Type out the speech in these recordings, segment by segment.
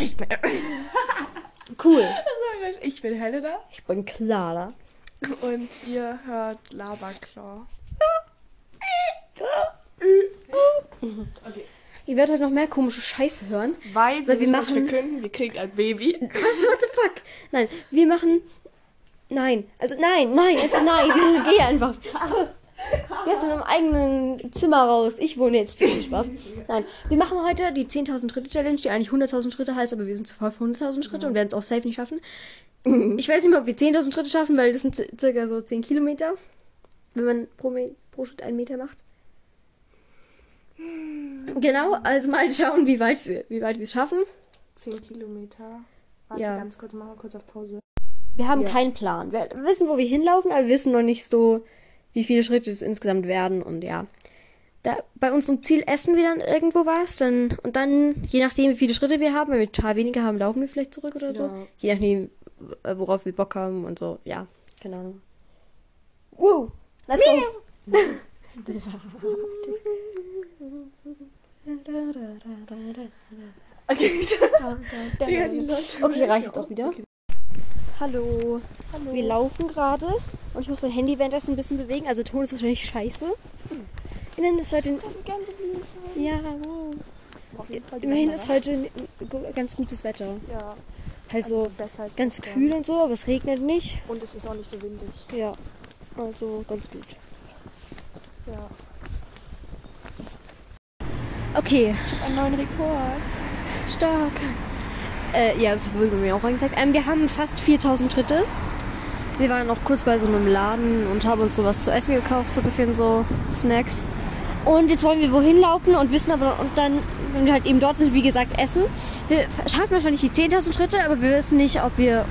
Ich bin. cool. Ich bin Helena Ich bin Clara. und ihr hört Laberclaw. Ihr werdet heute noch mehr komische Scheiße hören. Weil Weil wir, wir machen- wir können, wir kriegen ein Baby. Was, what the fuck? Nein, wir machen. Nein, also nein, nein, einfach nein. Geh einfach. Geh aus deinem eigenen Zimmer raus. Ich wohne jetzt. Viel Spaß. Nein, wir machen heute die 10.000 Schritte Challenge, die eigentlich 100.000 Schritte heißt, aber wir sind zu voll für 100.000 Schritte und werden es auch safe nicht schaffen. Ich weiß nicht mehr, ob wir 10.000 Schritte schaffen, weil das sind ci- circa so 10 Kilometer. Wenn man pro, Me pro Schritt einen Meter macht. Genau, also mal schauen, wie weit wir wie weit wir es schaffen. 10 Kilometer. Warte Ja. ganz kurz, machen wir kurz auf Pause. Wir haben Ja. keinen Plan. Wir wissen, wo wir hinlaufen, aber wir wissen noch nicht so, wie viele Schritte es insgesamt werden. Und ja, da, bei unserem Ziel essen wir dann irgendwo was. Dann, und dann, je nachdem, wie viele Schritte wir haben, wenn wir total weniger haben, laufen wir vielleicht zurück oder so. Ja. Je nachdem, worauf wir Bock haben und so. Ja, keine Ahnung. Woo! Let's go! Okay. Okay, reicht auch wieder. Hallo. Hallo. Wir laufen gerade und ich muss mein Handy währenddessen ein bisschen bewegen. Also Ton ist wahrscheinlich scheiße. Immerhin ist heute. Ja, wow. Immerhin ist heute ganz gutes Wetter. Ja, Halt so also als ganz kühl und so, aber es regnet nicht. Und es ist auch nicht so windig. Ja. Also ganz gut. Ja. Okay, Einen neuen Rekord. stark. Äh, ja, das wurde mir auch angezeigt. Ähm, wir haben fast 4000 Schritte. Wir waren auch kurz bei so einem Laden und haben uns sowas zu essen gekauft, so ein bisschen so Snacks. Und jetzt wollen wir wohin laufen und wissen aber, und dann, wenn wir halt eben dort sind, wie gesagt, essen. Wir schaffen wahrscheinlich die 10.000 Schritte, aber wir wissen nicht, ob wir,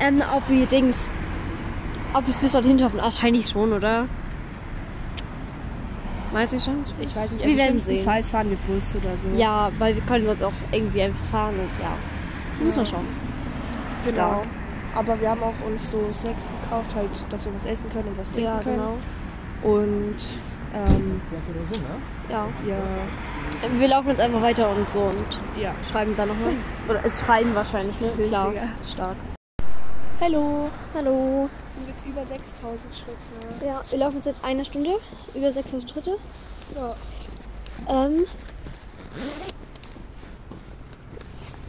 ähm, ob wir Dings, ob wir es bis dorthin schaffen. Wahrscheinlich schon, oder? Meinst du schon? Ich weiß nicht, Wir werden sehen. Falls fahren wir Bus oder so. Ja, weil wir können sonst auch irgendwie einfach fahren und ja. Muss man schauen. genau. Aber wir haben auch uns so Snacks gekauft, halt, dass wir was essen können und was trinken Ja, können. genau. Und ähm, Ja. ja, Wir laufen jetzt einfach weiter und so und ja. schreiben dann nochmal. Oder es schreiben wahrscheinlich, ne? Klar. Stark. Hallo. Hallo. Sind jetzt über 6000 Schritte. Ja, wir laufen jetzt seit einer Stunde. Über 6000 Schritte. Ja. Ähm.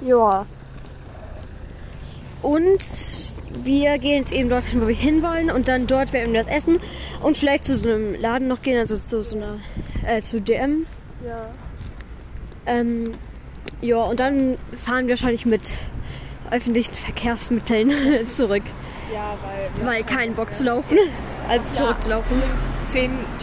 Ja. Und wir gehen jetzt eben dorthin, wo wir hinwollen und dann dort werden wir das essen und vielleicht zu so einem Laden noch gehen, also zu so einer, äh, zu DM. Ja. Ähm, ja, und dann fahren wir wahrscheinlich mit öffentlichen Verkehrsmitteln zurück, Ja, weil. weil keinen Bock zu laufen. Also Ja. zurückzulaufen. Übrigens,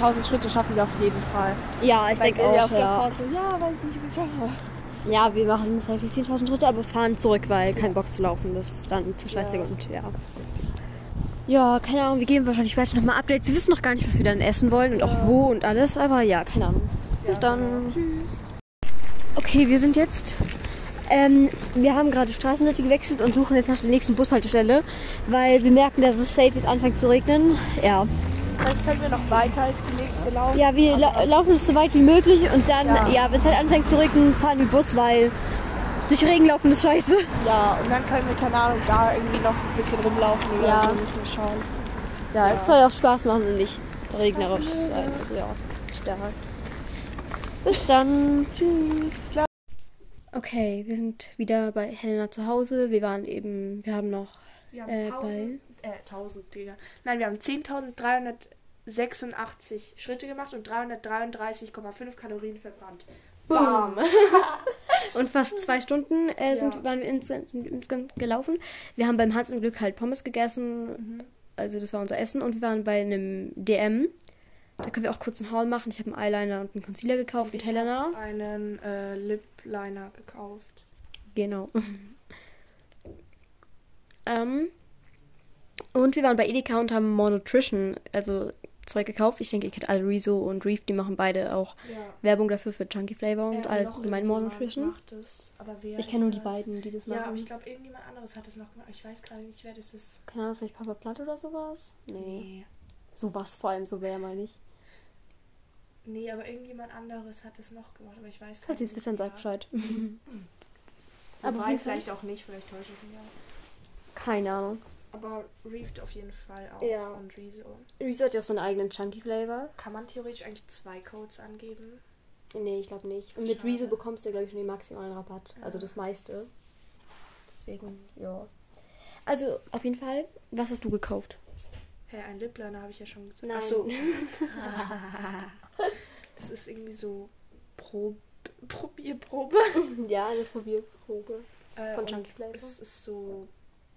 10.000 Schritte schaffen wir auf jeden Fall. Ja, ich denke auch, ja. Fahrt so, ja, weiß nicht, wie ich schaffe. Ja, wir machen safe 10.000 Schritte, aber fahren zurück, weil kein Bock zu laufen. Das ist dann zu stressig Ja. und ja. Ja, keine Ahnung, wir geben wahrscheinlich später nochmal Updates. Wir wissen noch gar nicht, was wir dann essen wollen und auch wo und alles, aber ja, keine Ahnung. Bis dann. Tschüss. Okay, wir sind jetzt. Ähm, wir haben gerade Straßenseite gewechselt und suchen jetzt nach der nächsten Bushaltestelle, weil wir merken, dass es safe ist, anfängt zu regnen. Ja. Vielleicht können wir noch weiter als die nächste laufen. Ja, wir la laufen es so weit wie möglich und dann, ja, Ja. wenn es halt anfängt zu regnen, fahren wir Bus, weil durch Regen laufen ist scheiße. Ja, und dann können wir, keine Ahnung, da irgendwie noch ein bisschen rumlaufen oder Ja. so, müssen wir schauen. Ja, es soll auch Spaß machen und nicht regnerisch sein. Also ja, stark. Bis dann. Tschüss. Okay, wir sind wieder bei Helena zu Hause. Wir waren eben, wir haben noch Wir haben äh, 1000, äh, 1000, Digga. Nein, wir haben 10.386 Schritte gemacht und 333,5 Kalorien verbrannt. Bam! und fast zwei Stunden äh, sind, Ja. waren wir ins, sind insgesamt gelaufen. Wir haben beim Hans im Glück halt Pommes gegessen. Also das war unser Essen. Und wir waren bei einem DM. Da können wir auch kurz einen Haul machen. Ich habe einen Eyeliner und einen Concealer gekauft mit Ich hab Helena. einen äh, Lip Liner gekauft. Genau. ähm, und wir waren bei Edeka und haben More Nutrition, also Zeug gekauft. Ich denke, ihr kennt alle Rezo und Reef, die machen beide auch Ja. Werbung dafür für Chunky Flavor und noch allgemein More irgendjemand Nutrition. Macht das, Ich kenne nur die das? beiden, die das Ja, aber machen. ich glaube, irgendjemand anderes hat es noch gemacht. Ich weiß gerade nicht, wer das ist. Keine Ahnung, vielleicht Papa Platt oder sowas? Nee. Nee. Sowas vor allem, so wer meine ich. Nee, aber irgendjemand anderes hat es noch gemacht, aber ich weiß gerade Falls ihr es wisst, dann sagt Bescheid. Aber auf Wobei, vielleicht auch nicht, vielleicht täusche ich mich auch. Keine Ahnung. Aber Reefed auf jeden Fall auch. Ja. Und Rezo. Reese hat ja auch seinen eigenen Chunky Flavor. Kann man theoretisch eigentlich zwei Codes angeben? Nee, ich glaube nicht. Und mit Schade. Reese bekommst du, glaube ich, schon den maximalen Rabatt. Also Ja. das meiste. Deswegen, ja. Also, auf jeden Fall, was hast du gekauft? Hä, ein Lip Liner habe ich ja schon gesagt. Nein. Ach so. das ist irgendwie so Prob Probierprobe. ja, eine Probierprobe Äh, von Chunky Flavor. Es ist so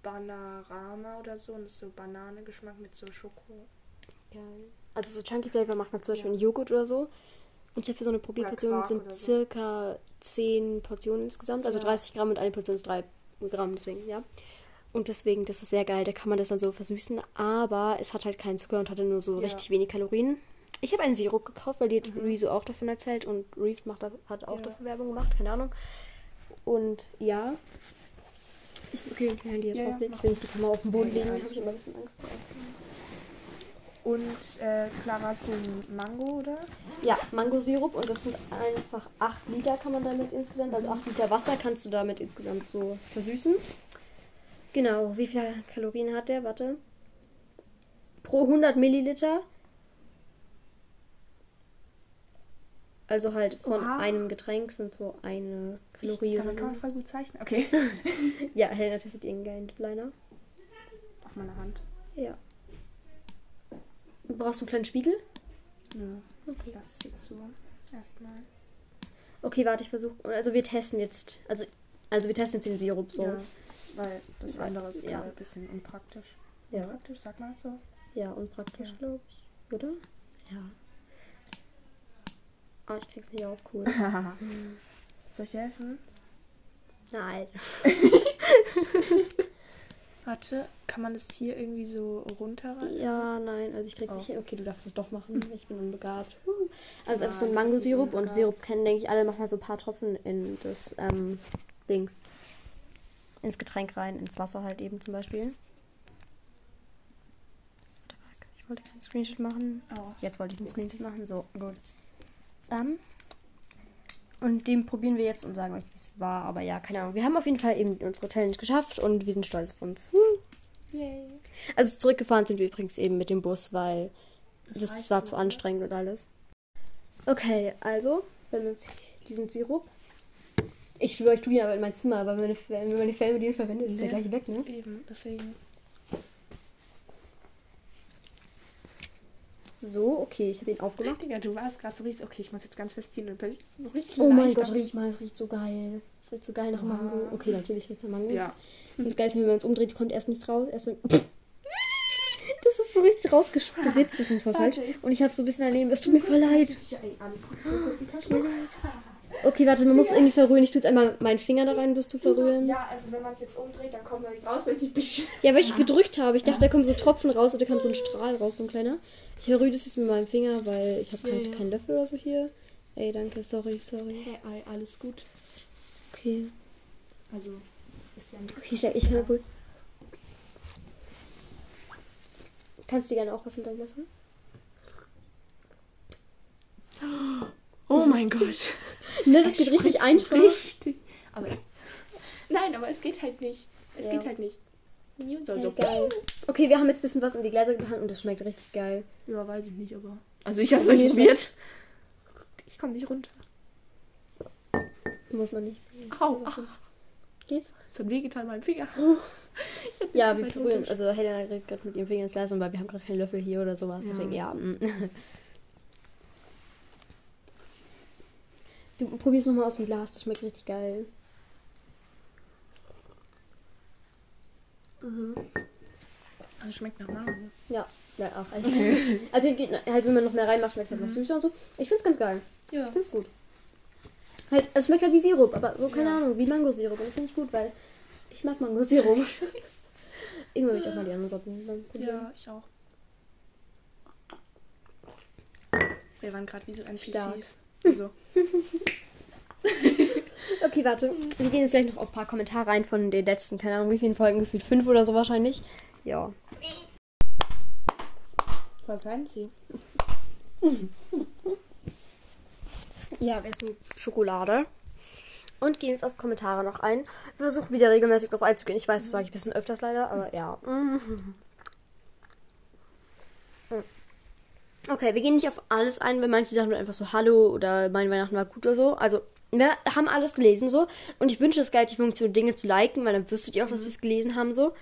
Banarama oder so und es ist so Bananengeschmack mit so Schoko. Geil. Also so Chunky Flavor macht man zum Beispiel Ja. in Joghurt oder so. Und ich habe für so eine Probierportion sind so. circa 10 Portionen insgesamt. Also Ja. 30 Gramm und eine Portion ist 3 Gramm, deswegen, ja. Und deswegen, das ist sehr geil. Da kann man das dann so versüßen. Aber es hat halt keinen Zucker und hatte nur so Ja. richtig wenig Kalorien. Ich habe einen Sirup gekauft, weil die hat Mhm. Rezo auch davon erzählt und Reef macht, da- hat auch Ja. dafür Werbung gemacht, keine Ahnung. Und ja. Ist es okay, wenn ich mein Handy jetzt Ja, auflege? Ich will nicht die Kamera auf dem Boden legen, ja, habe ich immer ein bisschen Angst vor. Und äh, Clara ein Mango, oder? Ja, Mangosirup und das sind einfach 8 Liter kann man damit insgesamt, also 8 Liter Wasser kannst du damit insgesamt so versüßen. Genau, wie viele Kalorien hat der? Warte. Pro 100 Milliliter. Also halt von Oha. einem Getränk sind so eine Kalorie. Ich, damit kann man voll gut zeichnen. Okay. Ja, Helena testet ihren geilen Liner. Auf meiner Hand. Ja. Brauchst du einen kleinen Spiegel? Nö. Okay. Ich lasse es jetzt so. Erstmal. Okay, warte, ich versuche. Also wir testen jetzt. Also, also wir testen jetzt den Sirup so. Ja, weil das Ja, andere ist ja. ein bisschen unpraktisch. Ja. Unpraktisch, sagt man das so? Ja, unpraktisch, Ja. glaube ich. Oder? Ja. Oh, ich krieg's nicht auf, cool. Soll ich dir helfen? Nein. Warte, kann man das hier irgendwie so runterreißen? Ja, nein, also ich krieg's Oh. nicht hin. Okay, du darfst es doch machen. Ich bin unbegabt. Uh. Also einfach so ein Mangosirup und. Sirup kennen, denke ich, alle machen mal so ein paar Tropfen in das ähm, Dings. Ins Getränk rein, ins Wasser halt eben zum Beispiel. Ich wollte keinen Screenshot machen. Oh. Jetzt wollte ich einen Screenshot machen. So, gut. Ähm, und den probieren wir jetzt und sagen euch, wie es war. Aber ja, keine Ahnung. Wir haben auf jeden Fall eben unsere Challenge geschafft und wir sind stolz auf uns. Woo. Yay. Also zurückgefahren sind wir übrigens eben mit dem Bus, weil Das das, war so, zu oder? anstrengend und alles. Okay, also, wenn uns diesen Sirup. Ich schwöre, ich tue ihn aber in mein Zimmer, aber wenn meine, wenn meine Fernbedienung verwendet, ist der Ja. gleich weg, ne? Eben, deswegen. So, okay, ich habe ihn aufgemacht. Digga, du warst gerade so richtig. Okay, ich muss jetzt ganz fest ziehen und plötzlich ist es so richtig Oh mein Gott, riech mal, es riecht so geil. Es riecht so geil nach Mango. Ah. Okay, natürlich riecht es nach Mango. Ja. Und das Geilste, wenn man es umdreht, kommt erst nichts raus. Erst wenn. Das ist so richtig rausgespritzt auf jeden Fall falsch. Und ich habe so ein bisschen daneben. Es tut mir voll leid. Es tut mir leid. Okay, warte, man muss irgendwie verrühren. Ich tue jetzt einmal meinen Finger da rein, bis zu verrühren. Ja. Ja, also wenn man es jetzt umdreht, dann kommt da nichts raus, weil ich nicht weil ich gedrückt habe. Ich dachte, da kommen so Tropfen raus oder da kam so ein Strahl raus, so ein kleiner. Ich verrühre das jetzt mit meinem Finger, weil ich habe Ja, keinen ja. keinen Löffel oder so hier. Ey, danke, sorry, sorry. Hey, ey, alles gut. Okay. Also, ist ja nicht. Okay, schnell, ich verrühre. Kannst du gerne auch was hinterlassen? Oh mein Gott. Ne, das geht richtig einfach. Richtig. Aber. Nein, aber es geht halt nicht. Es Ja. geht halt nicht. So, Ja, so. geil. Okay, wir haben jetzt ein bisschen was in die Gläser getan und das schmeckt richtig geil. Ja, weiß ich nicht, aber. Also, ich habe es nicht probiert. Ich komme nicht runter. Muss man nicht. Au. Geht's? Es hat wehgetan, mein Finger. Ja, zu wir runter. Also Helena redet gerade mit ihrem Finger ins Glas, und weil wir haben gerade keinen Löffel hier oder sowas. Ja. Deswegen, ja. Du probierst nochmal aus dem Glas, das schmeckt richtig geil. Mhm. Also, schmeckt nach Mango. Ja, ja, auch. Also, also halt, wenn man noch mehr reinmacht, schmeckt es halt noch süßer und so. Ich find's ganz geil. Ja. Ich find's gut. Halt, also es schmeckt halt wie Sirup, aber so, keine Ja. Ahnung, wie Mangosirup. Und das finde ich gut, weil ich mag Mangosirup. Irgendwann will ich auch mal die anderen Sorten probieren. Ja, ich auch. Wir waren gerade wie so NPCs. Stark. Also, Okay, warte. Wir gehen jetzt gleich noch auf ein paar Kommentare rein von den letzten, keine Ahnung, wie vielen Folgen, gefühlt fünf oder so wahrscheinlich. Ja. voll fancy. Ja, wir essen Schokolade. Und gehen jetzt auf Kommentare noch ein. Wir versuchen wieder regelmäßig drauf einzugehen. Ich weiß, das sage ich ein bisschen öfters leider, aber ja. Okay, wir gehen nicht auf alles ein, weil manche Sachen einfach so Hallo oder mein Weihnachten war gut oder so. Also, wir haben alles gelesen so. Und ich wünsche es geil, die Funktion Dinge zu liken, weil dann wüsstet ihr auch, dass wir es gelesen haben so.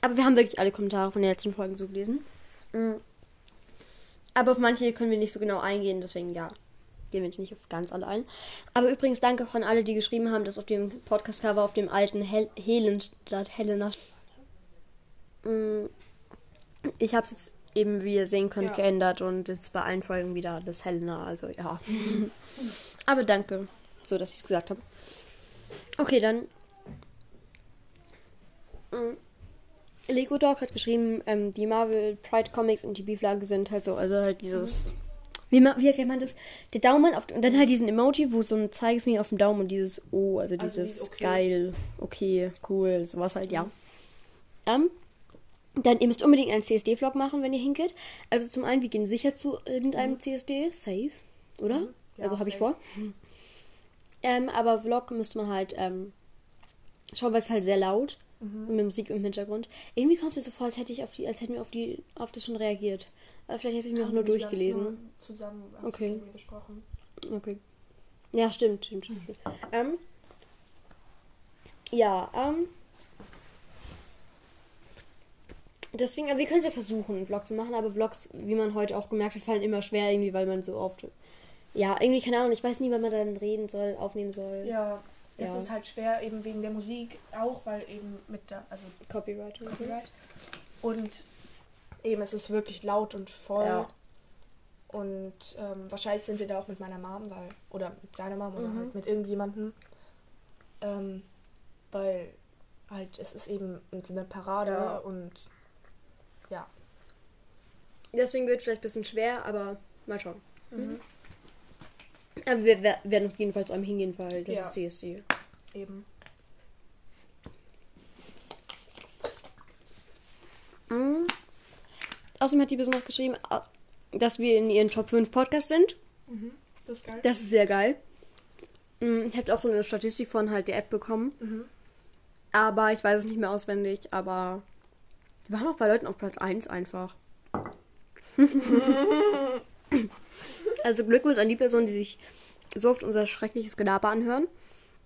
Aber wir haben wirklich alle Kommentare von den letzten Folgen so gelesen. Mhm. Aber auf manche können wir nicht so genau eingehen, deswegen ja. Gehen wir jetzt nicht auf ganz alle ein. Aber übrigens danke auch an alle, die geschrieben haben, dass auf dem Podcast-Cover auf dem alten Hel Helen statt Helena. Mm, Ich habe es jetzt eben, wie ihr sehen könnt, Ja. geändert und jetzt bei allen Folgen wieder das Helena. Also ja. Aber danke, so dass ich es gesagt habe. Okay, dann. Mm. Lego Dog hat geschrieben, ähm, die Marvel Pride Comics und die Beeflage sind halt so, also halt dieses. Wie, ma- wie erklärt man das? Der Daumen auf, und dann halt diesen Emoji, wo so ein Zeigefinger auf dem Daumen und dieses O, also Also dieses dieses okay. geil, okay, cool, sowas halt, ja. Ähm, dann, ihr müsst unbedingt einen CSD-Vlog machen, wenn ihr hingeht. Also zum einen, wir gehen sicher zu irgendeinem CSD, safe, oder? Mhm. Ja, also habe ich vor. Ähm, aber Vlog müsste man halt ähm, schauen, weil es halt sehr laut Mhm. und mit Musik im Hintergrund. Irgendwie kommt es mir so vor, als hätte ich auf die, als hätten wir auf die, auf das schon reagiert. Aber vielleicht habe ich mir auch nur durchgelesen. Zusammen hast Okay. irgendwie besprochen. Okay. Ja, stimmt, stimmt, stimmt. stimmt. Ähm, ja, ähm. Deswegen, aber wir können es ja versuchen, einen Vlog zu machen, aber Vlogs, wie man heute auch gemerkt hat, fallen immer schwer irgendwie, weil man so oft. Ja, irgendwie, keine Ahnung, ich weiß nie, wann man dann reden soll, aufnehmen soll. Ja, es Ja. ist halt schwer, eben wegen der Musik auch, weil eben mit der, also Copyright. und so. Copyright. Und eben, es ist wirklich laut und voll. Ja. Und ähm, wahrscheinlich sind wir da auch mit meiner Mom, weil, oder mit deiner Mom oder Mhm. halt mit irgendjemandem. Ähm, weil halt, es ist eben eine Parade Ja. und ja. Deswegen wird es vielleicht ein bisschen schwer, aber mal schauen. Mhm. Aber wir wer- werden auf jeden Fall zu einem hingehen, weil das Ja. ist CSD. Eben. Mhm. Außerdem hat die Person noch geschrieben, dass wir in ihren Top 5 Podcast sind. Mhm. Das ist geil. Das ist sehr geil. Mhm, Ich habe auch so eine Statistik von halt der App bekommen. Mhm. Aber ich weiß es nicht mehr auswendig. Aber wir waren auch bei Leuten auf Platz 1 einfach. also Glückwunsch an die Person, die sich so oft unser schreckliches Gelaber anhören.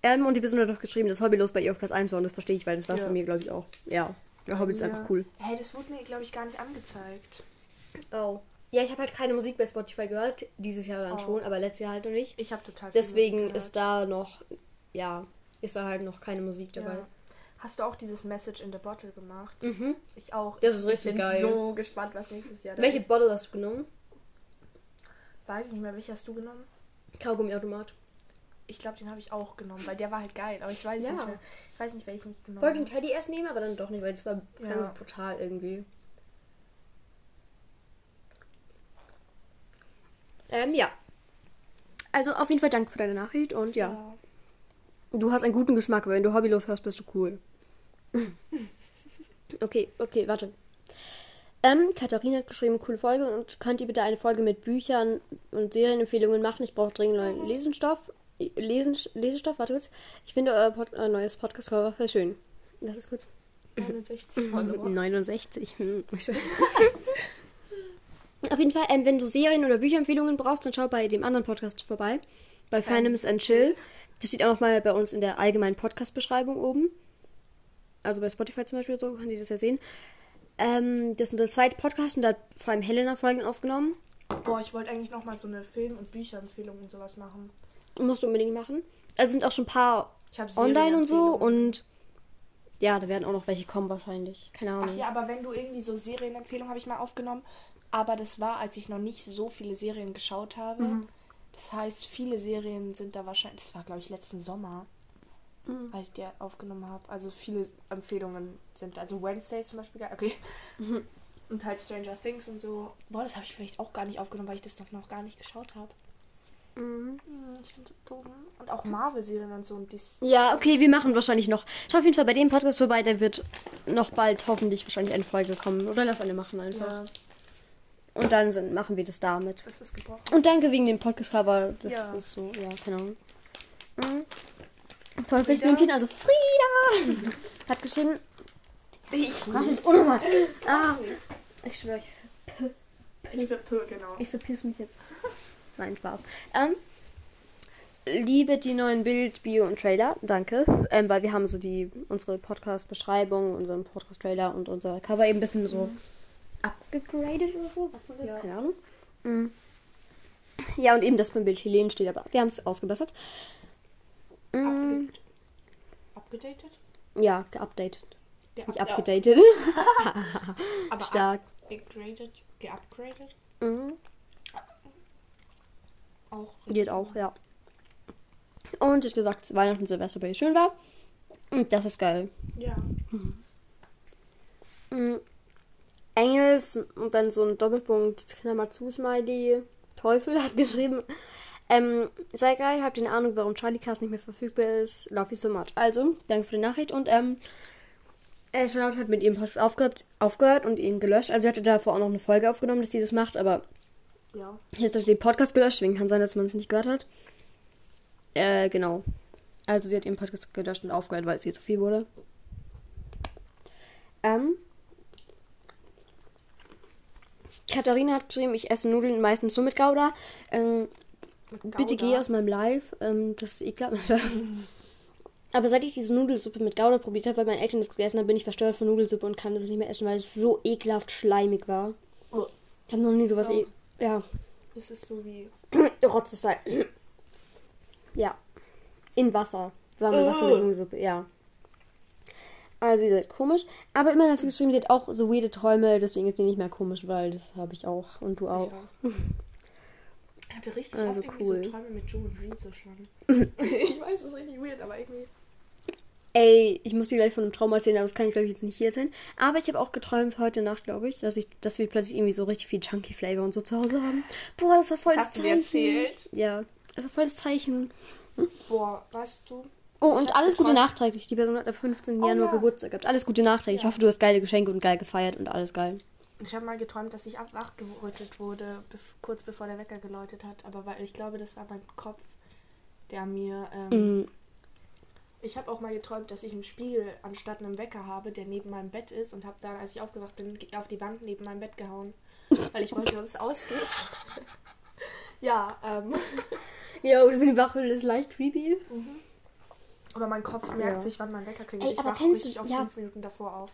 Ähm, und die Person hat doch geschrieben, dass Hobbylos bei ihr auf Platz 1 war. Und das verstehe ich, weil das war es Ja. bei mir, glaube ich, auch. Ja, der Hobby ist Ja. einfach cool. Hey, das wurde mir, glaube ich, gar nicht angezeigt. Oh. Ja, ich habe halt keine Musik bei Spotify gehört. Dieses Jahr dann Oh. schon, aber letztes Jahr halt noch nicht. Ich habe total Deswegen ist da noch, ja, ist da halt noch keine Musik dabei. Ja. Hast du auch dieses Message in the Bottle gemacht? Mhm. Ich auch. Das ist ich richtig bin geil. so gespannt, was nächstes Jahr da Welche ist. Bottle hast du genommen? Weiß ich nicht mehr, welche hast du genommen? Kaugummiautomat. Ich glaube, den habe ich auch genommen, weil der war halt geil. Aber ich weiß Ja. nicht mehr. Ich weiß nicht, welchen ich genommen Wollte den habe. Teddy erst nehmen, aber dann doch nicht, weil es war Ja. ganz brutal irgendwie. Ähm, ja. Also auf jeden Fall danke für deine Nachricht und ja, du hast einen guten Geschmack, weil wenn du hobbylos hörst, bist du cool. okay, okay, warte. Ähm, Katharina hat geschrieben, coole Folge und könnt ihr bitte eine Folge mit Büchern und Serienempfehlungen machen? Ich brauche dringend neuen Lesenstoff. Lesen, Lesestoff, warte kurz. Ich finde euer Pod äh, neues Podcast-Cover voll schön. Das ist gut. 69 Follower. 69. Hm. Auf jeden Fall, ähm, wenn du Serien- oder Bücherempfehlungen brauchst, dann schau bei dem anderen Podcast vorbei. Bei Fandoms and Chill. Das steht auch nochmal bei uns in der allgemeinen Podcast-Beschreibung oben. Also bei Spotify zum Beispiel so, kann die das ja sehen. Ähm, das ist der zweite Podcast und da hat vor allem Helena Folgen aufgenommen. Boah, ich wollte eigentlich nochmal so eine Film- und Bücherempfehlung und sowas machen. Musst du unbedingt machen. Also sind auch schon ein paar online und so und ja, da werden auch noch welche kommen wahrscheinlich. Keine Ahnung. Ach ja, aber wenn du irgendwie so Serienempfehlungen habe ich mal aufgenommen. Aber das war, als ich noch nicht so viele Serien geschaut habe. Mhm. Das heißt, viele Serien sind da wahrscheinlich. Das war, glaube ich, letzten Sommer, Mhm. als ich die aufgenommen habe. Also viele Empfehlungen sind. Also Wednesdays zum Beispiel. geil. Okay. Mhm. Und halt Stranger Things und so. Boah, das habe ich vielleicht auch gar nicht aufgenommen, weil ich das doch noch gar nicht geschaut habe. Mhm. Hm, Ich finde so dumm. Und auch Marvel-Serien und so. Und dies. Ja, okay, wir machen wahrscheinlich noch. Schau auf jeden Fall bei dem Podcast vorbei, der wird noch bald hoffentlich wahrscheinlich eine Folge kommen. Oder lass alle machen einfach. Ja, Und dann sind, machen wir das damit. das ist gebrochen. Und danke wegen dem Podcast-Cover. Das Ja. ist so, ja, keine Ahnung. Mhm. Teufelsblümchen, also Frieda, hat geschrieben. Ich, Oh nochmal. Ah, ich schwöre, ich, Pö, genau. ich verpiss mich jetzt. Nein, Spaß. Ähm, liebe die neuen Bild, Bio und Trailer. Danke. Ähm, weil wir haben so die unsere Podcast-Beschreibung, unseren Podcast-Trailer und unser Cover eben ein bisschen so abgegradet oder so. Sagt man das? Ja. Keine Ahnung. Mhm. Ja, und eben das beim Bild Helene steht, aber wir haben es ausgebessert. Mhm. Abgedatet? Ja, geupdatet. Ge Nicht abgedatet. aber Stark. Gegradet, geupgradet? Mhm. Auch. Geht auch, ja. Und ich gesagt, Weihnachten Silvester bei schön war. Und das ist geil. Ja. Mhm. Engels und dann so ein Doppelpunkt, Klammer zu, Smiley. Teufel hat geschrieben. Ähm, sei geil, habt ihr eine Ahnung, warum Charlie Cast nicht mehr verfügbar ist? Love you so much. Also, danke für die Nachricht. Und, ähm, äh, Charlotte hat mit ihrem Post aufgehört, aufgehört und ihn gelöscht. Also, sie hatte davor auch noch eine Folge aufgenommen, dass sie das macht, aber Ja. Jetzt hat sie den Podcast gelöscht, deswegen kann sein, dass man es nicht gehört hat. Äh, genau. Also sie hat ihren Podcast gelöscht und aufgehört, weil es ihr zu viel wurde. Ähm. Katharina hat geschrieben, ich esse Nudeln meistens nur mit Gouda. Ähm, Bitte geh aus meinem Live. Ähm, das ist ekelhaft. Aber seit ich diese Nudelsuppe mit Gouda probiert habe, weil meine Eltern das gegessen haben, bin ich verstört von Nudelsuppe und kann das nicht mehr essen, weil es so ekelhaft schleimig war. Oh. Ich habe noch nie sowas. Oh. E ja. Es ist so wie. Rotzestein. Ja. In Wasser. Warme Wasser mit. Nudelsuppe, ja. Also, ihr seid komisch. Aber immerhin hat sie geschrieben, sie hat auch so weirde Träume, deswegen ist die nicht mehr komisch, weil das habe ich auch. Und du auch. Ich. Ich hatte richtig Also oft irgendwie cool. so Träume mit Joe und Reese schon. ich weiß, es ist richtig weird, aber irgendwie. Ey, ich muss dir gleich von einem Traum erzählen, aber das kann ich, glaube ich, jetzt nicht hier erzählen. Aber ich habe auch geträumt heute Nacht, glaube ich, dass ich, dass wir plötzlich irgendwie so richtig viel Chunky Flavor und so zu Hause haben. Boah, das war voll Das das, hast du mir Zeichen. erzählt. Ja, das war voll das Zeichen. Boah, weißt du, Oh, Ich und alles Gute geträumt- nachträglich. Die Person hat am 15. Oh, Januar ja. Geburtstag gehabt. Alles Gute nachträglich. Ich Ja. hoffe, du hast geile Geschenke und geil gefeiert und alles geil. Ich habe mal geträumt, dass ich wachgerüttelt wurde, bef kurz bevor der Wecker geläutet hat. Aber weil ich glaube, das war mein Kopf, der mir. Ähm, Mhm. Ich habe auch mal geträumt, dass ich einen Spiegel anstatt einem Wecker habe, der neben meinem Bett ist und habe dann, als ich aufgewacht bin, auf die Wand neben meinem Bett gehauen. Weil ich wollte, dass es ausgeht. ja, ähm. Ja, und wenn die Wachhülle ist leicht creepy. Aber mein Kopf merkt Ja. sich, wann mein Wecker klingelt. Ey, ich aber wach kennst du- auf ja. fünf Minuten davor auf.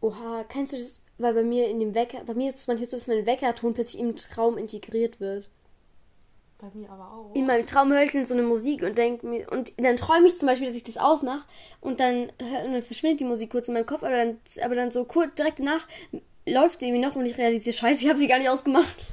Oha, kennst du das? Weil bei mir in dem Wecker, bei mir ist es manchmal so, dass mein Weckerton plötzlich im Traum integriert wird. Bei mir aber auch. In meinem Traum höre ich dann so eine Musik und denke mir, und dann träume ich zum Beispiel, dass ich das ausmache und dann, und dann verschwindet die Musik kurz in meinem Kopf, aber dann, aber dann so kurz direkt danach läuft sie irgendwie noch und ich realisiere, scheiße, ich habe sie gar nicht ausgemacht.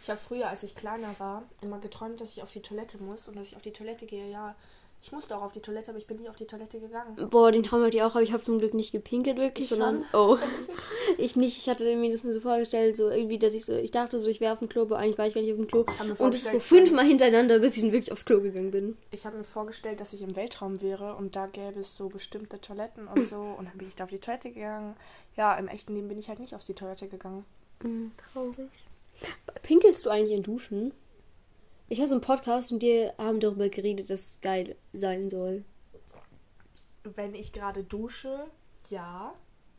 Ich habe früher, als ich kleiner war, immer geträumt, dass ich auf die Toilette muss und dass ich auf die Toilette gehe. Ja, ich musste auch auf die Toilette, aber ich bin nie auf die Toilette gegangen. Boah, den Traum hatte ich auch, aber ich habe zum Glück nicht gepinkelt wirklich, Ich sondern. Oh. ich nicht. Ich hatte mir das mir so vorgestellt, so irgendwie, dass ich so. Ich dachte so, ich wäre auf dem Klo, aber eigentlich war ich gar nicht auf dem Klo. Und es ist so fünfmal hintereinander, bis ich dann wirklich aufs Klo gegangen bin. Ich habe mir vorgestellt, dass ich im Weltraum wäre und da gäbe es so bestimmte Toiletten und so. Und dann bin ich da auf die Toilette gegangen. Ja, im echten Leben bin ich halt nicht auf die Toilette gegangen. Mhm, traurig. Pinkelst du eigentlich in Duschen? Ich höre so einen Podcast und die haben darüber geredet, dass es geil sein soll. Wenn ich gerade dusche, ja.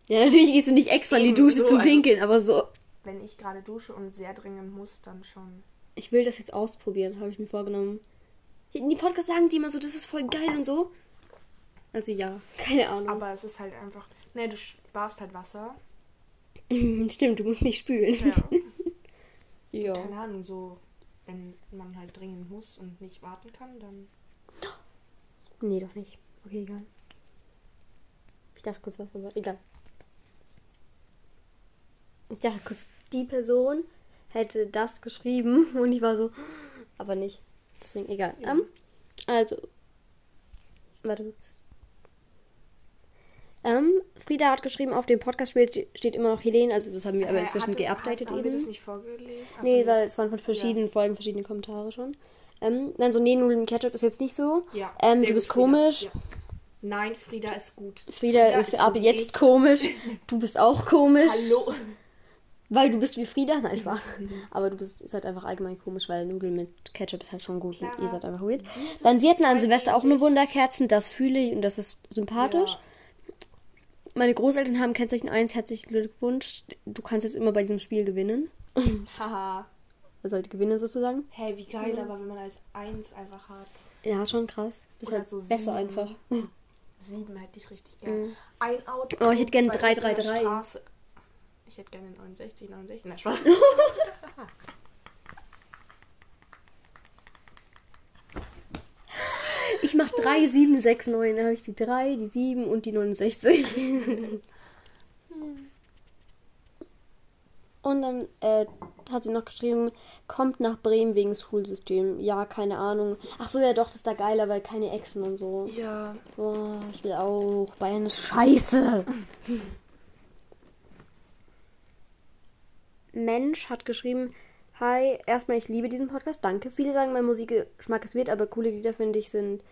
Ja, natürlich gehst du nicht extra in die Eben, Dusche so, zum also- Pinkeln, aber so. Wenn ich gerade dusche und sehr dringend muss, dann schon. Ich will das jetzt ausprobieren, habe ich mir vorgenommen. In die Podcasts sagen die immer so, das ist voll geil und so. Also ja, keine Ahnung. Aber es ist halt einfach. Ne, du sparst halt Wasser. Stimmt, du musst nicht spülen. Ja. Ja. Keine Ahnung, so. Wenn man halt dringend muss und nicht warten kann, dann. Nee, doch nicht. Okay, egal. Ich dachte kurz was, aber egal. Ich dachte kurz, die Person hätte das geschrieben und ich war so, aber nicht. Deswegen egal. Ja. Ähm, also, warte kurz. Frieda hat geschrieben, auf dem Podcast steht, immer noch Helene, also das haben wir aber Äh, inzwischen geupdatet Haben wir das eben. nicht vorgelesen? So, Nee, ja. weil es waren von verschiedenen Folgen verschiedene Kommentare schon. Ähm, nein, so nee, Nudeln mit Ketchup ist jetzt nicht so. Ja, Ähm, du bist gut, Frieda. komisch. Ja. Nein, Frieda ist gut. Frieda, ist, so ab wie jetzt ich. komisch. Du bist auch komisch. Hallo. Weil du bist wie Frieda? Nein, Spaß. Aber du bist, ist halt einfach allgemein komisch, weil Nudeln mit Ketchup ist halt schon gut und Clara, ihr seid einfach weird. Dann wir hatten an Silvester auch eine Wunderkerzen, das fühle ich und das ist sympathisch. Ja. Meine Großeltern haben Kennzeichen 1, herzlichen Glückwunsch. Du kannst jetzt immer bei diesem Spiel gewinnen. Haha. Also halt gewinnen sozusagen. Hey, wie geil, aber wenn man als eins einfach hat. Ja, schon krass. Bist Oder halt so besser sieben. einfach. Sieben hätte ich richtig gern. Ein Auto. Oh, ich hätte gerne bei uns in der 333. Straße. Ich hätte gerne 69, 69. Na, Spaß. Ich mach 3, 7, 6, 9. Dann habe ich die 3, die 7 und die 69. und dann äh, hat sie noch geschrieben, kommt nach Bremen wegen Schulsystem. Ja, keine Ahnung. Ach so, ja doch, das ist da geiler, weil keine Exen und so. Ja. Boah, ich will auch. Bayern ist scheiße. Mensch hat geschrieben, Hi, erstmal, ich liebe diesen Podcast, danke. Viele sagen, mein Musikgeschmack ist weird, aber coole Lieder finde ich sind.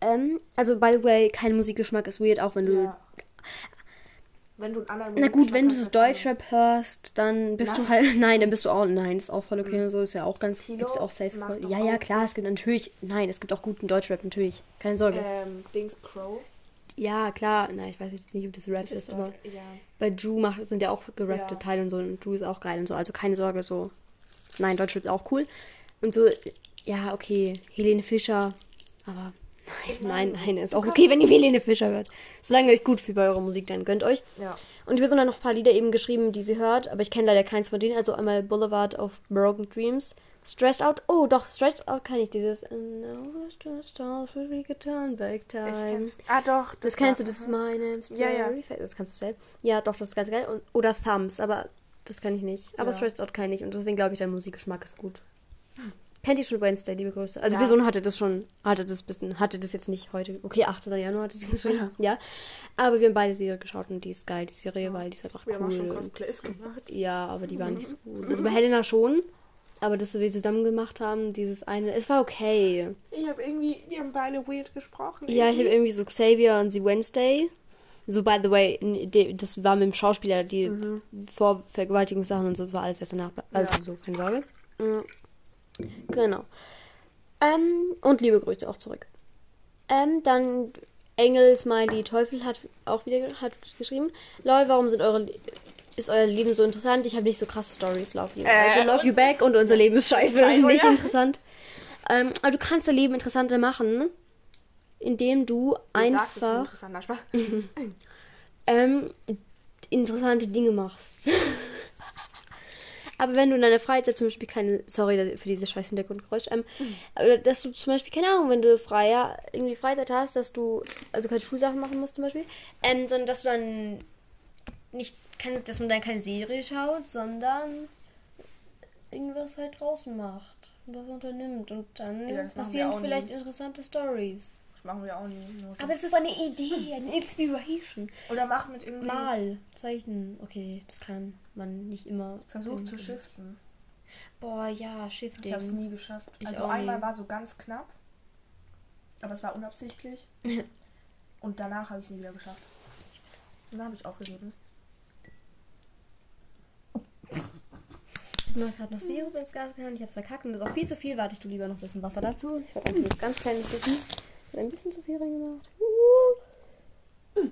Ähm, also, by the way, kein Musikgeschmack ist weird, auch wenn du. ja. Wenn du einen anderen Na gut, wenn du hast, Deutschrap hörst, dann bist du Nein. halt. Nein, dann bist du auch. Nein, ist auch voll okay und so, ist ja auch ganz. Tilo Gibt's auch safe voll. Ja, ja, klar, es gibt natürlich. Nein, es gibt auch guten Deutschrap, natürlich. Keine Sorge. Ähm, Dings Crow. Ja, klar. Na, ich weiß jetzt nicht, ob das Rap Das ist, ist aber. ja. bei Drew macht, sind ja auch gerappte Ja. Teile und so und Drew ist auch geil und so. Also keine Sorge, so. Nein, Deutschrap ist auch cool. Und so, ja, okay, Helene Fischer, aber nein, nein, nein, ist auch okay, wenn ihr Helene Fischer hört. Solange ihr euch gut fühlt bei eurer Musik, dann gönnt euch. Ja. Und die Person hat noch ein paar Lieder eben geschrieben, die sie hört, aber ich kenne leider keins von denen. Also einmal Boulevard of Broken Dreams. Stressed Out. Oh, doch, Stressed Out kann ich dieses. We're stressed out for we could turn back time. Ah, doch. Das kennst du, das ist My Name's Ja, ja. Das kannst du selbst. Ja, doch, das ist ganz geil. Und, oder Thumbs, aber das kann ich nicht. Aber Ja. Stressed Out kann ich und deswegen glaube ich, dein Musikgeschmack ist gut. Kennt ihr schon Wednesday, liebe Grüße? Also Ja. die Person hatte das schon, hatte das bisschen, hatte das jetzt nicht heute. Okay, 18. Januar hatte sie das schon. Ja. Ja. Aber wir haben beide Serie geschaut und die ist geil, die Serie, weil die ist einfach Wir haben auch schon cool. Cosplays gemacht. Ja, aber die waren nicht so gut. Also bei Helena schon. Aber das, was wir zusammen gemacht haben, dieses eine, es war okay. Ich habe irgendwie, wir haben beide weird gesprochen. Ja, ich habe irgendwie so Xavier und sie Wednesday. So, by the way, das war mit dem Schauspieler, die vor Vergewaltigungssachen und so, das war alles erst danach. Also Ja. so, keine Sorge. Mhm. Genau. Ähm, und liebe Grüße auch zurück. Ähm, dann Engel Smiley Teufel hat auch wieder hat geschrieben. Lol, warum sind eure ist euer Leben so interessant? Ich habe nicht so krasse Stories, love you. Äh, also love you back und unser Leben ist scheiße, Scheiße, nicht ja. interessant. Ähm, aber du kannst dein Leben interessanter machen, indem du Ich sag, das ist einfach interessanter Spaß. ähm, interessante Dinge machst. Aber wenn du in deiner Freizeit zum Beispiel keine, sorry für diese scheiß Hintergrundgeräusch, ähm, aber dass du zum Beispiel, keine Ahnung, wenn du freier, irgendwie Freizeit hast, dass du, also keine Schulsachen machen musst zum Beispiel, ähm, sondern dass du dann nicht, keine, dass man dann keine Serie schaut, sondern irgendwas halt draußen macht und das unternimmt und dann Ja, passieren vielleicht nie. interessante Stories. Das machen wir auch nie. Aber es ist eine Idee, eine Inspiration. Oder mach mit irgendwie. Mal zeichnen. Okay, das kann man nicht immer. Versuch zu shiften. Boah, ja, Ich Shifting. habe es nie geschafft. Ich also einmal nie. war so ganz knapp. Aber es war unabsichtlich. Und danach habe ich es nie wieder geschafft. Und dann habe ich aufgegeben. Ich habe gerade noch Sirup ins Gas gehauen. Ich habe es verkackt und das ist auch viel zu viel. Warte ich du lieber noch ein bisschen Wasser dazu. Ich habe jetzt ganz kleines bisschen. Ein bisschen zu viel reingemacht. Uh.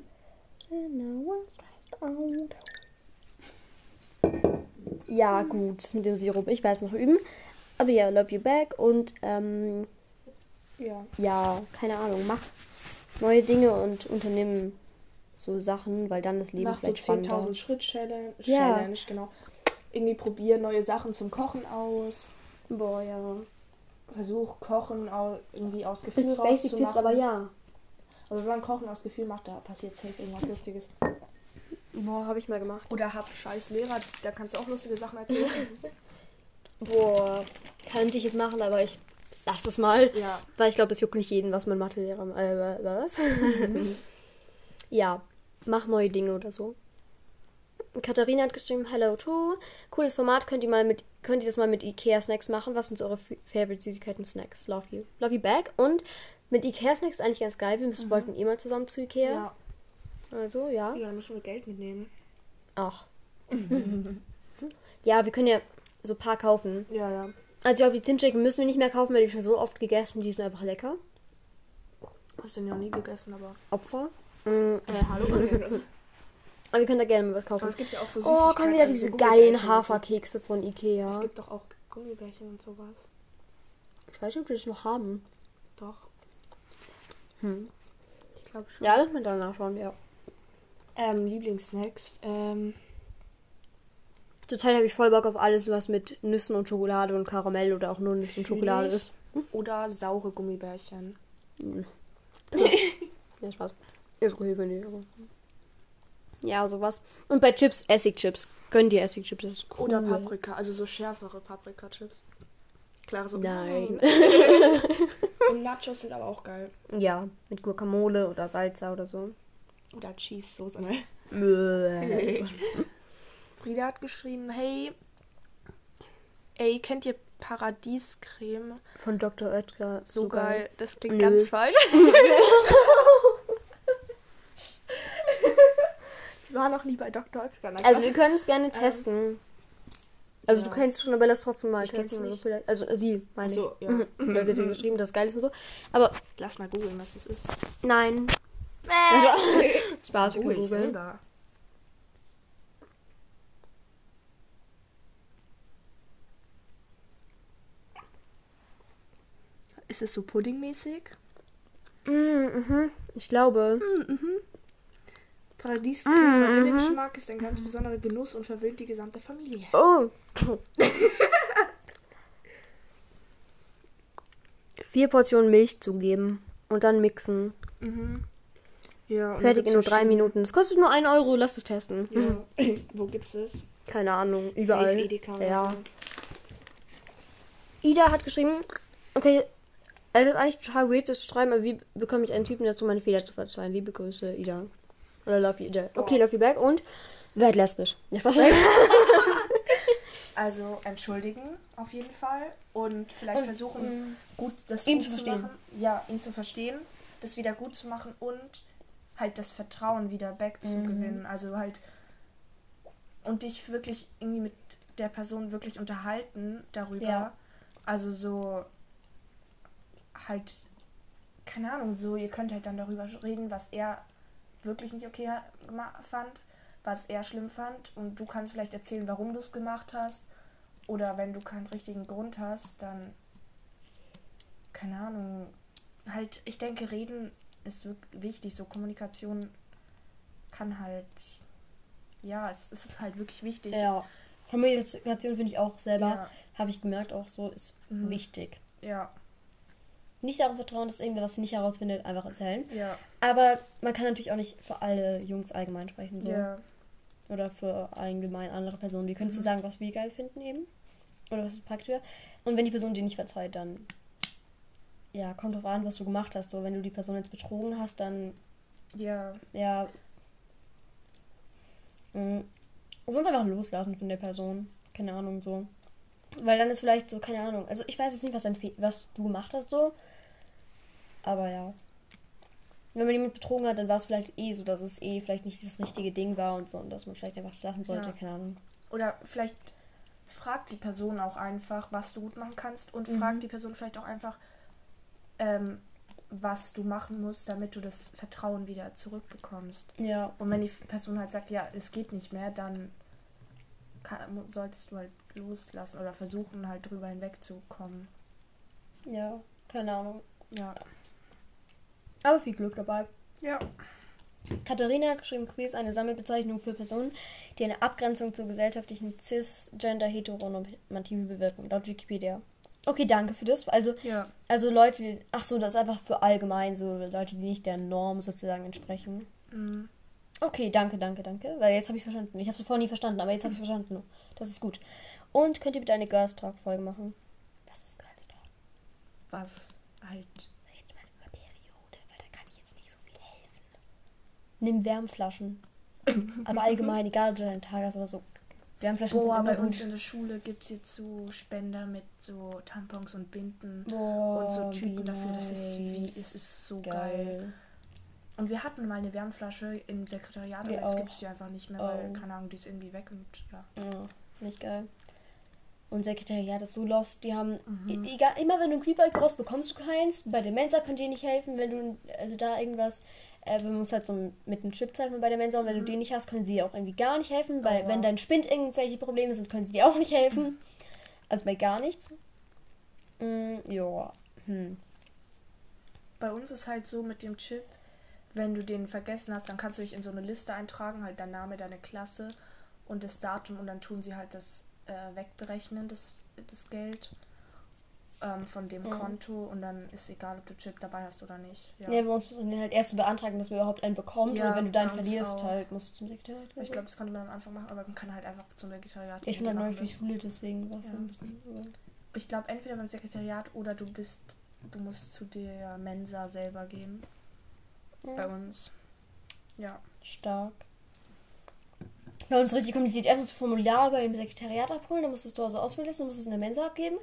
Ja, gut, das mit dem Sirup. Ich werde es noch üben. Aber ja, love you back und ähm, Ja. ja, keine Ahnung, mach neue Dinge und unternimm so Sachen, weil dann das Leben Mach so vielleicht spannender. 10.000 Schritt Challenge, Ja. Challenge, genau. Irgendwie probier neue Sachen zum Kochen aus. Boah, ja. Versuch Kochen irgendwie aus Gefühl sind Basic-Tipps, rauszumachen. aber ja. Aber wenn man Kochen aus Gefühl macht, da passiert safe irgendwas Lustiges. Boah, habe ich mal gemacht. Oder hab scheiß Lehrer, da kannst du auch lustige Sachen erzählen. Boah, könnte ich jetzt machen, aber ich lass es mal. ja. Weil ich glaube, es juckt nicht jeden, was mein Mathelehrer. Äh, was? ja, mach neue Dinge oder so. Katharina hat geschrieben, hello to. Cooles Format, könnt ihr mal mit, könnt ihr das mal mit Ikea Snacks machen? Was sind so eure Favorite Süßigkeiten Snacks? Love you. Love you back. Und mit Ikea Snacks ist eigentlich ganz geil. Wir müssen, wollten eh mal zusammen zu Ikea. Ja. Also, ja. Ja, dann müssen wir Geld mitnehmen. Ach. Ja, wir können ja so ein paar kaufen. Ja, ja. Also ich glaube, die Zimtschnecken müssen wir nicht mehr kaufen, weil die schon so oft gegessen, die sind einfach lecker. Hab's den ja nie gegessen, aber. Opfer. Mm, Äh, hallo. aber wir können da gerne mal was kaufen. aber es gibt ja auch so Oh, kommen wieder Süßigkeiten, diese geilen Haferkekse von. Ikea. Es gibt doch auch Gummibärchen und sowas. Ich weiß nicht, ob die das noch haben. Doch. Hm. Ich glaube schon. Ja, lass mal danach schauen, ja. Ähm, Lieblingssnacks. Ähm, Zurzeit habe ich voll Bock auf alles, was mit Nüssen und Schokolade und Karamell oder auch nur Nüssen und Schokolade ist. oder saure Gummibärchen. Ja, Spaß. Ist okay, wenn die. Ja, sowas. Und bei Chips, Essigchips. Gönn dir Essigchips, das ist cool. Oder Paprika, also so schärfere Paprika-Chips. Klar, so Nein. Und Nachos sind aber auch geil. Ja, mit Guacamole oder Salsa oder so. Oder Cheese-Soße. Ne? Frieda hat geschrieben, hey, ey, kennt ihr Paradiescreme? Von Dr. Oetker. So, geil. Das klingt Nö. ganz falsch. war noch nie bei Dr. Oetker. Nein, Also wir können es gerne testen. Also ja. du kennst es schon, aber lass trotzdem mal Ich testen. Nicht. vielleicht. Also äh, sie, meine so, ich. ja. Mhm. Weil sie hat ja geschrieben, dass es geil ist und so. Aber Lass mal googeln, was es ist. nein. Also, Spaß, Google ich selber. Ist es so puddingmäßig? Mm, mhm. Ich glaube. Paradiescreme Mhm, Vanillegeschmack ist ein ganz besonderer Genuss und verwöhnt die gesamte Familie. Oh. Vier Portionen Milch zugeben und dann mixen. Mhm. Ja, Fertig in nur drei Minuten. Das kostet nur 1 Euro, lass es testen. Ja. Wo gibt's es? Keine Ahnung, überall. Edeka ja. Ida hat geschrieben, okay, es ist eigentlich total weird, das zu schreiben, aber wie bekomme ich einen Typen dazu, meine Fehler zu verzeihen? Liebe Grüße, Ida. Oder Love you, Ida. Okay, Boah. Love you back und werd lesbisch. Ja, Spaß. Also entschuldigen auf jeden Fall und vielleicht Und, versuchen, gut das ihn zu verstehen. machen. Ja, ihn zu verstehen, das wieder gut zu machen und halt das Vertrauen wieder back zu Mhm. gewinnen. Also halt und dich wirklich irgendwie mit der Person wirklich unterhalten darüber. Ja. Also so halt keine Ahnung, so ihr könnt halt dann darüber reden, was er wirklich nicht okay fand, was er schlimm fand und du kannst vielleicht erzählen, warum du es gemacht hast oder wenn du keinen richtigen Grund hast, dann keine Ahnung, halt ich denke, reden ist wirklich wichtig, so Kommunikation kann halt ja, es, es ist halt wirklich wichtig. Ja. Kommunikation finde ich auch selber, Ja. habe ich gemerkt, auch so ist Mhm. wichtig. Ja, Nicht darauf vertrauen, dass irgendwer was sie nicht herausfindet, einfach erzählen. ja, Aber man kann natürlich auch nicht für alle Jungs allgemein sprechen. So. ja. Oder für allgemein andere Personen. Wir können zu Mhm. sagen, was wir geil finden eben. Oder was praktisch wäre. Und wenn die Person dir nicht verzeiht, dann ja, kommt drauf an, was du gemacht hast. So, wenn du die Person jetzt betrogen hast, dann Ja, ja. mh, sonst einfach loslassen von der Person. Keine Ahnung, so. Weil dann ist vielleicht so, keine Ahnung. Also ich weiß jetzt nicht, was, dein Fe was du gemacht hast, so. Aber ja. Wenn man jemand betrogen hat, dann war es vielleicht eh so, dass es eh vielleicht nicht das richtige Ding war und so. Und dass man vielleicht einfach lassen sollte, Ja. keine Ahnung. Oder vielleicht fragt die Person auch einfach, was du gut machen kannst und Mhm. fragt die Person vielleicht auch einfach, ähm, was du machen musst, damit du das Vertrauen wieder zurückbekommst. Ja. Und wenn die Person halt sagt, ja, es geht nicht mehr, dann kann, solltest du halt loslassen oder versuchen halt drüber hinwegzukommen. Ja, keine Ahnung. Ja. Aber viel Glück dabei. Ja. Katharina hat geschrieben, queer ist eine Sammelbezeichnung für Personen, die eine Abgrenzung zur gesellschaftlichen cis-gender-heteronormative bewirken, laut Wikipedia. Okay, danke für das. Also, Ja. also Leute, die, ach so, das ist einfach für allgemein, so Leute, die nicht der Norm sozusagen entsprechen. Mhm. Okay, danke, danke, danke. Weil jetzt habe ich verstanden. Ich habe es vorher nie verstanden, aber jetzt habe ich verstanden. Das ist gut. Und könnt ihr bitte eine Girls Talk-Folge machen? Was ist Girls Talk? Was halt. Redet mal über Periode, weil da kann ich jetzt nicht so viel helfen. Nimm Wärmflaschen. Aber allgemein, egal ob du deinen Tag hast oder so. Wärmflaschen Boah, sind bei immer uns gut. in der Schule gibt es jetzt so Spender mit so Tampons und Binden. Boah, und so wie dafür. Das ist, wie, es ist so geil. Und wir hatten mal eine Wärmflasche im Sekretariat, aber jetzt gibt es die einfach nicht mehr, weil, Oh. keine Ahnung, die ist irgendwie weg und ja. Ja. Nicht geil. Und Sekretariat ist so lost. Die haben, Mhm. e- egal, immer wenn du ein Creeper brauchst, bekommst du keins. Bei der Mensa könnt ihr nicht helfen, wenn du, also da irgendwas, äh, man muss halt so mit einem Chip zahlen bei der Mensa und wenn du den nicht hast, können sie auch irgendwie gar nicht helfen, weil Mhm. Oh, wenn dein Spind irgendwelche Probleme sind, können sie dir auch nicht helfen. Also bei gar nichts. Mm, ja. Hm. Bei uns ist halt so mit dem Chip, wenn du den vergessen hast, dann kannst du dich in so eine Liste eintragen, halt dein Name, deine Klasse und das Datum und dann tun sie halt das äh, wegberechnen, das, das Geld ähm, von dem Mhm. Konto und dann ist egal, ob du Chip dabei hast oder nicht. Ja. Ja, bei uns man den halt erst so beantragen, dass man überhaupt einen bekommt. Ja, oder wenn du deinen bei uns verlierst, auch. halt, musst du zum Sekretariat. ich glaube, das konnte man am Anfang machen, aber man kann halt einfach zum Sekretariat ich bin gehen, halt die neu machen für die. Schule, deswegen war es Ja. ein bisschen. Ich glaube, entweder beim Sekretariat oder du bist, du musst zu der Mensa selber gehen. Bei Ja. uns. Ja. Stark. Bei uns richtig kompliziert. Erst musst du Formular bei dem Sekretariat abholen, dann musst du es zu Hause ausfüllen lassen, dann musst du es in der Mensa abgeben.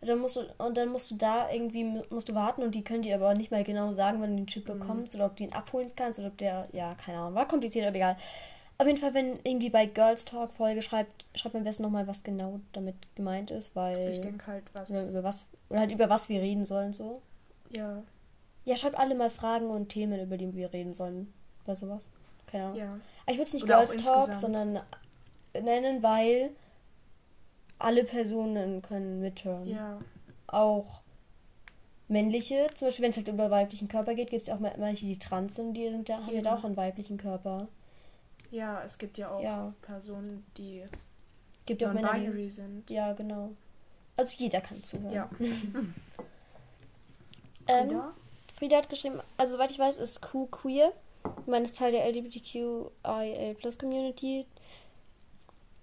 Dann musst du, und dann musst du da irgendwie musst du warten und die können dir aber nicht mal genau sagen, wann du den Chip Mhm. bekommst oder ob du ihn abholen kannst oder ob der, ja, keine Ahnung, war kompliziert, aber egal. Auf jeden Fall, wenn irgendwie bei Girls Talk Folge schreibt, schreibt man am besten nochmal, was genau damit gemeint ist, weil. Ich denke halt, was. oder über was, oder halt über was wir reden sollen, so. Ja. Ja, schreibt alle mal Fragen und Themen, über die wir reden sollen. Bei sowas. Keine Ahnung. Ja. Ich würde es nicht Oder Girls Talk, insgesamt. sondern nennen, weil alle Personen können mithören. Ja. Auch männliche, zum Beispiel wenn es halt über weiblichen Körper geht, gibt es auch ma- manche, die trans sind, die sind da, haben ja da auch einen weiblichen Körper. Ja, es gibt ja auch Ja. Personen, die Gibt ja auch Männer, die, sind. Ja, genau. Also jeder kann zuhören. Ja. Ähm, Frieda? Frieda hat geschrieben, also soweit ich weiß, ist Q queer. Meine, ist Teil der LGBTQIA Plus Community.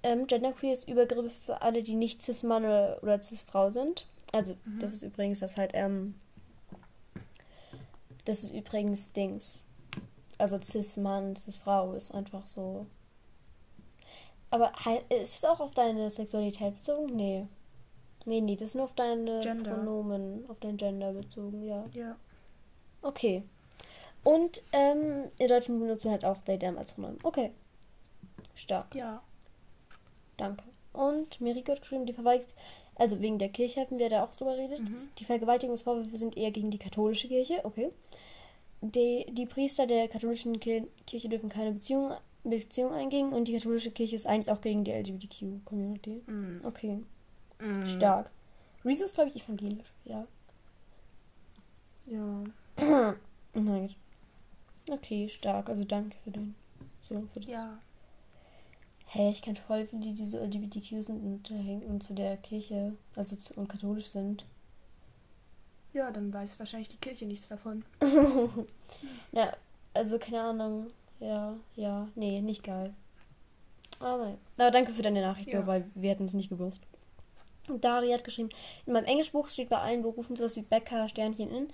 Ähm, Genderqueer ist Übergriff für alle, die nicht cis-Mann oder, oder cis-Frau sind. Also, Mhm. das ist übrigens das halt, ähm, das ist übrigens Dings. Also cis-Mann, cis-Frau ist einfach so. Aber ist es auch auf deine Sexualität bezogen? Nee. Nee, nee, das ist nur auf deine Gender. Pronomen, auf dein Gender bezogen, ja. Ja. Okay. Und ähm, in Deutschen benutzen halt auch they, them als Pronomen. Okay. Stark. Ja. Danke. Und Miriko hat geschrieben, die Verweigerung, also wegen der Kirche hatten wir da auch drüber geredet. Mhm. Die Vergewaltigungsvorwürfe sind eher gegen die katholische Kirche. Okay. Die, die Priester der katholischen Kir Kirche dürfen keine Beziehung, Beziehung eingehen und die katholische Kirche ist eigentlich auch gegen die LGBTQ-Community. Mhm. Okay. Mhm. Stark. Rezo ist, glaube ich, evangelisch. Ja. Ja. Nein. Okay, stark. Also danke für den. So, für das. Ja. Hey, ich kenne voll viele, die so LGBTQ sind und, äh, und zu der Kirche, also zu, und katholisch sind. Ja, dann weiß wahrscheinlich die Kirche nichts davon. Ja, also keine Ahnung. Ja, ja, nee, nicht geil. Aber. Aber danke für deine Nachricht, Ja. so, weil wir hätten es nicht gewusst. Und Dari hat geschrieben, in meinem Englischbuch steht bei allen Berufen sowas wie Bäcker, Sternchen in,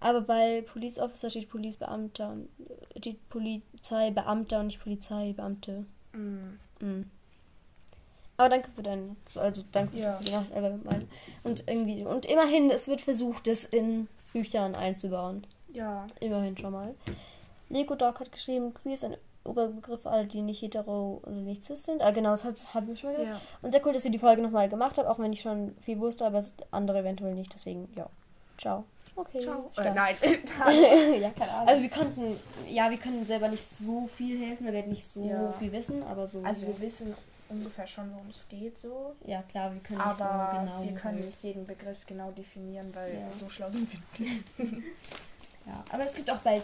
aber bei Police Officer steht Polizeibeamter und äh, steht Polizeibeamter und nicht Polizeibeamte. Mhm. Mhm. Aber danke für deine, also danke Ja. für die Nachricht allgemein. Und irgendwie, und immerhin, es wird versucht, das in Büchern einzubauen. Ja. Immerhin schon mal. Lego Dog hat geschrieben, queer ist ein Oberbegriff für alle, die nicht hetero oder nicht cis sind. Ah, genau, das habe hab ich schon mal gesagt. Ja. Und sehr cool, dass ihr die Folge nochmal gemacht habt, auch wenn ich schon viel wusste, aber andere eventuell nicht. Deswegen, ja. Ciao. Okay. Ciao. Äh, nein. ja, Keine Ahnung. also wir konnten, ja, wir können selber nicht so viel helfen, wir werden nicht so Ja. viel wissen, aber so. Also wir wissen ungefähr schon, worum es geht so. ja, klar, wir können nicht Aber so genau. wir können nicht jeden Begriff genau definieren, weil Ja. so schlau sind wir nicht. Ja, aber es gibt auch bei,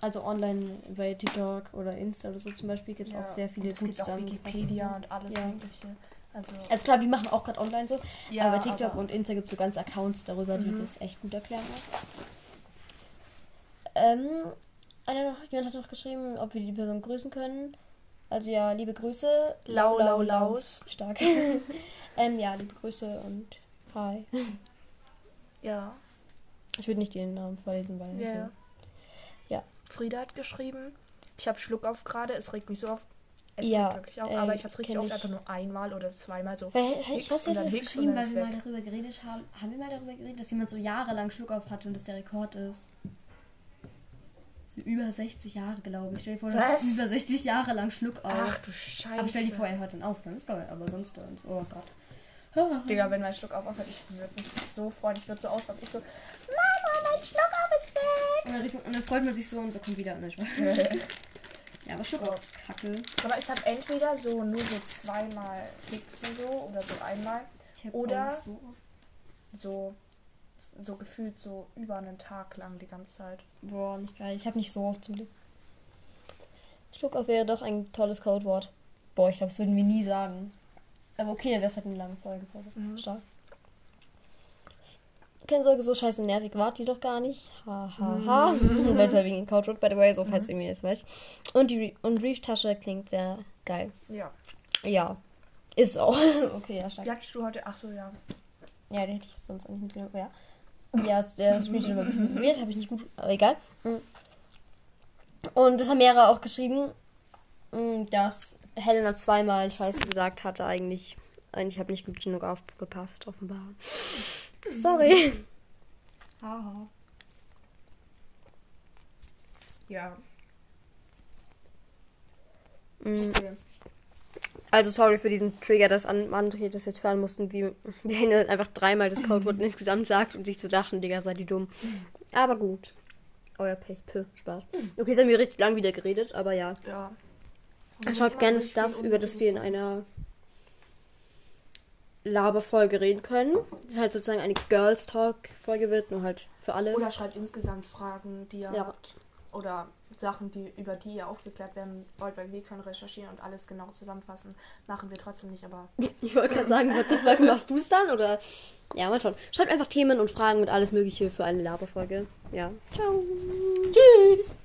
also online bei TikTok oder Insta oder so zum Beispiel, gibt es Ja, auch sehr viele und es gibt auch Wikipedia und alles Ja. mögliche. Also, Also klar, wir machen auch gerade online so, ja, aber bei TikTok aber- und Insta gibt es so ganze Accounts darüber, die Mhm. das echt gut erklären. Ähm, einer noch, jemand hat noch geschrieben, ob wir die Person grüßen können. Also ja, liebe Grüße. Lau, lau, laus. Stark. ähm, ja, liebe Grüße und hi. Ja. Ich würde nicht den Namen vorlesen, weil. Ja. so- Ja. Frieda hat geschrieben, ich habe Schluck auf gerade, es regt mich so auf. Es Ja, regt wirklich auf, äh, aber ich habe es richtig oft ich. einfach nur einmal oder zweimal so. Weil, ich und dann das geschrieben, und weil wir mal darüber geredet haben. Haben wir mal darüber geredet, dass jemand so jahrelang Schluck auf hatte und das der Rekord ist? So über 60 Jahre, glaube ich. Stell dir vor, das ist über 60 Jahre lang Schluck auf. Ach du Scheiße. aber stell dir vor, er hört dann auf, dann ist geil. Aber sonst dann, oh Gott. Digga, wenn mein Schluck auf aufhört, ich würde mich so freuen. Ich würde so aussagen. Ich so, Mama, mein Schluck auf ist weg. Und dann, und dann freut man sich so und bekommt wieder einen Spaß. Ja, aber auf ist kacke. Aber ich habe entweder so nur so zweimal Pixel so oder so einmal. Oder- so. So, so gefühlt so über einen Tag lang die ganze Zeit. Boah, nicht geil. Ich habe nicht so oft zum Glück. Schluck auf wäre doch ein tolles Codewort. Boah, ich glaube, das würden wir nie sagen. Aber okay, dann wäre es halt eine lange Folge. So. Mhm. Stark. Keine Sorge, so scheiße nervig wart die doch gar nicht. Ha, ha, ha. Weil es halt wegen Codewort, by the way, so falls irgendwie ist, weiß ich. Und die Re und Reef-Tasche klingt sehr geil. Ja. Ja. Ist auch. okay, ja, stark. Wie hattest du heute? Ach so, ja. Ja, den hätte ich sonst auch nicht mitgenommen. Ja, ja der Screenshot war ein bisschen weird, habe ich nicht gut, aber egal. Und das haben mehrere auch geschrieben, mm, dass Helena zweimal Scheiße gesagt hatte, eigentlich. Eigentlich habe nicht gut genug aufgepasst, offenbar. Sorry. Haha. Ja. Okay. Also sorry für diesen Trigger, dass an André das jetzt hören mussten, wie Helena einfach dreimal das Codewort insgesamt sagt und sich zu dachten, Digga, seid ihr dumm. Aber gut. Euer Pech, Pö, Spaß. Okay, jetzt haben wir richtig lang wieder geredet, aber ja. Ja. Schaut gerne Stuff, über das wir in einer Laberfolge reden können. Das ist halt sozusagen eine Girls Talk-Folge wird, nur halt für alle. Oder schreibt insgesamt Fragen, die ihr Ja. habt. Oder Sachen, die, über die ihr aufgeklärt werden wollt, weil wir können recherchieren und alles genau zusammenfassen. Machen wir trotzdem nicht, aber Ich wollte gerade sagen, fuck, machst du es dann? Oder? Ja, mal schauen. Schreibt einfach Themen und Fragen und alles Mögliche für eine Laberfolge. Ja. Ciao. Tschüss.